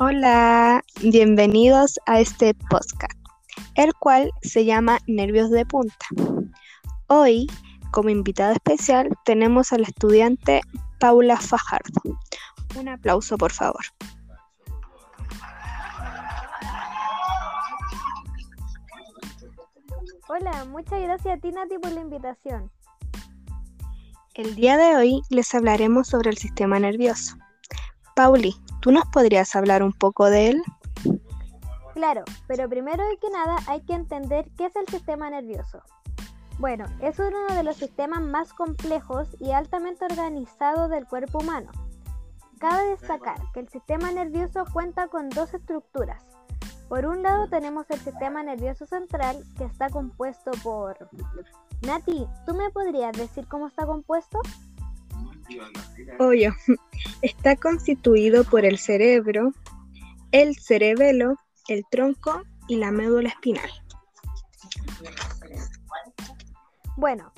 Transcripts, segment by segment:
Hola, bienvenidos a este podcast, el cual se llama Nervios de Punta. Hoy, como invitada especial, tenemos a la estudiante Paula Fajardo. Un aplauso, por favor. Hola, muchas gracias a ti Nati por la invitación. El día de hoy les hablaremos sobre el sistema nervioso. Pauli, ¿tú nos podrías hablar un poco de él? Claro, pero primero que nada hay que entender qué es el sistema nervioso. Bueno, es uno de los sistemas más complejos y altamente organizados del cuerpo humano. Cabe destacar que el sistema nervioso cuenta con dos estructuras. Por un lado tenemos el sistema nervioso central que está compuesto por Nati, ¿tú me podrías decir cómo está compuesto? Obvio, está constituido por el cerebro, el cerebelo, el tronco y la médula espinal. Bueno,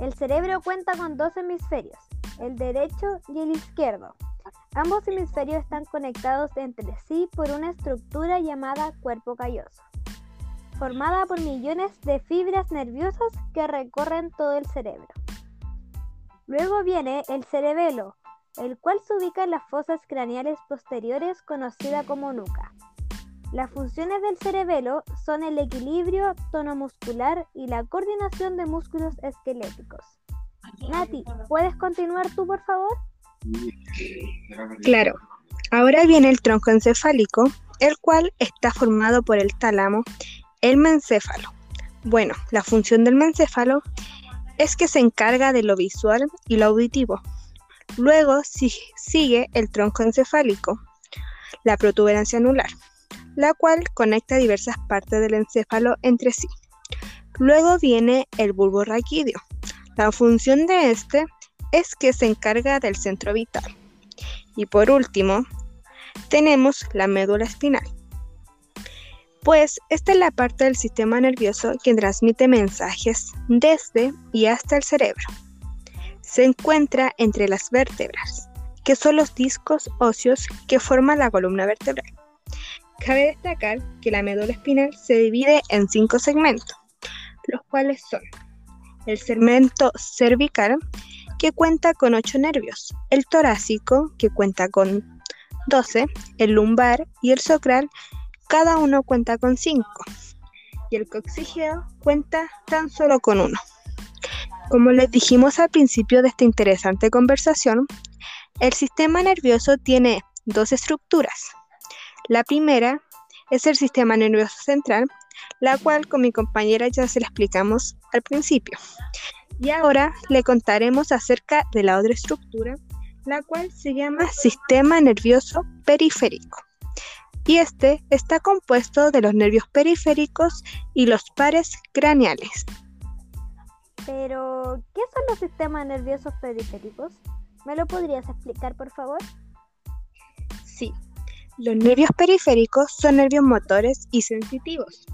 el cerebro cuenta con dos hemisferios, el derecho y el izquierdo. Ambos hemisferios están conectados entre sí por una estructura llamada cuerpo calloso formada por millones de fibras nerviosas que recorren todo el cerebro. Luego viene el cerebelo, el cual se ubica en las fosas craneales posteriores conocida como nuca. Las funciones del cerebelo son el equilibrio tonomuscular y la coordinación de músculos esqueléticos. Nati, ¿puedes continuar tú, por favor? Claro. Ahora viene el tronco encefálico, el cual está formado por el tálamo el mencéfalo. Bueno, la función del mencéfalo es que se encarga de lo visual y lo auditivo. Luego sigue el tronco encefálico, la protuberancia anular, la cual conecta diversas partes del encéfalo entre sí. Luego viene el bulbo raquídeo. La función de este es que se encarga del centro vital. Y por último, tenemos la médula espinal, pues esta es la parte del sistema nervioso que transmite mensajes desde y hasta el cerebro. Se encuentra entre las vértebras, que son los discos óseos que forman la columna vertebral. Cabe destacar que la médula espinal se divide en cinco segmentos, los cuales son el segmento cervical, que cuenta con 8 nervios, el torácico, que cuenta con 12, el lumbar y el sacral, cada uno cuenta con cinco y el coxígeo cuenta tan solo con uno. Como les dijimos al principio de esta interesante conversación, el sistema nervioso tiene dos estructuras. La primera es el sistema nervioso central, la cual con mi compañera ya se la explicamos al principio. Y ahora le contaremos acerca de la otra estructura, la cual se llama sistema nervioso periférico y este está compuesto de los nervios periféricos y los pares craneales. Pero, ¿qué son los sistemas nerviosos periféricos? ¿Me lo podrías explicar, por favor? Sí, los nervios periféricos son nervios motores y sensitivos,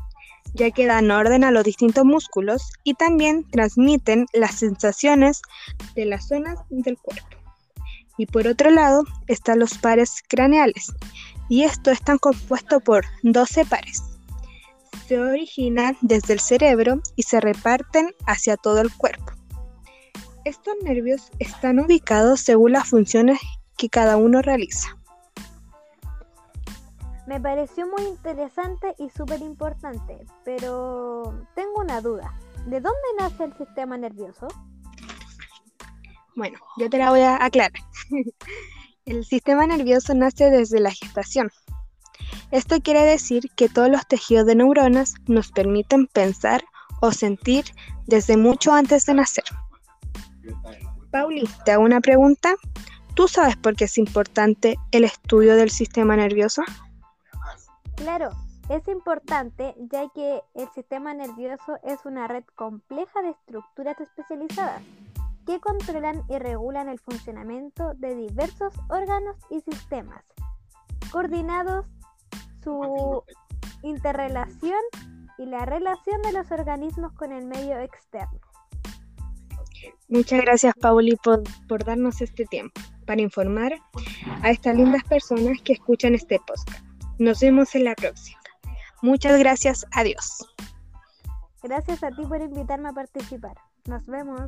ya que dan orden a los distintos músculos y también transmiten las sensaciones de las zonas del cuerpo. Y por otro lado están los pares craneales, y esto está compuesto por 12 pares. Se originan desde el cerebro y se reparten hacia todo el cuerpo. Estos nervios están ubicados según las funciones que cada uno realiza. Me pareció muy interesante y súper importante, pero tengo una duda. ¿De dónde nace el sistema nervioso? Bueno, yo te la voy a aclarar. El sistema nervioso nace desde la gestación. Esto quiere decir que todos los tejidos de neuronas nos permiten pensar o sentir desde mucho antes de nacer. Pauli, te hago una pregunta. ¿Tú sabes por qué es importante el estudio del sistema nervioso? Claro, es importante ya que el sistema nervioso es una red compleja de estructuras especializadas que controlan y regulan el funcionamiento de diversos órganos y sistemas, coordinados su interrelación y la relación de los organismos con el medio externo. Muchas gracias, Pauli, por, por darnos este tiempo para informar a estas lindas personas que escuchan este podcast. Nos vemos en la próxima. Muchas gracias. Adiós. Gracias a ti por invitarme a participar. Nos vemos.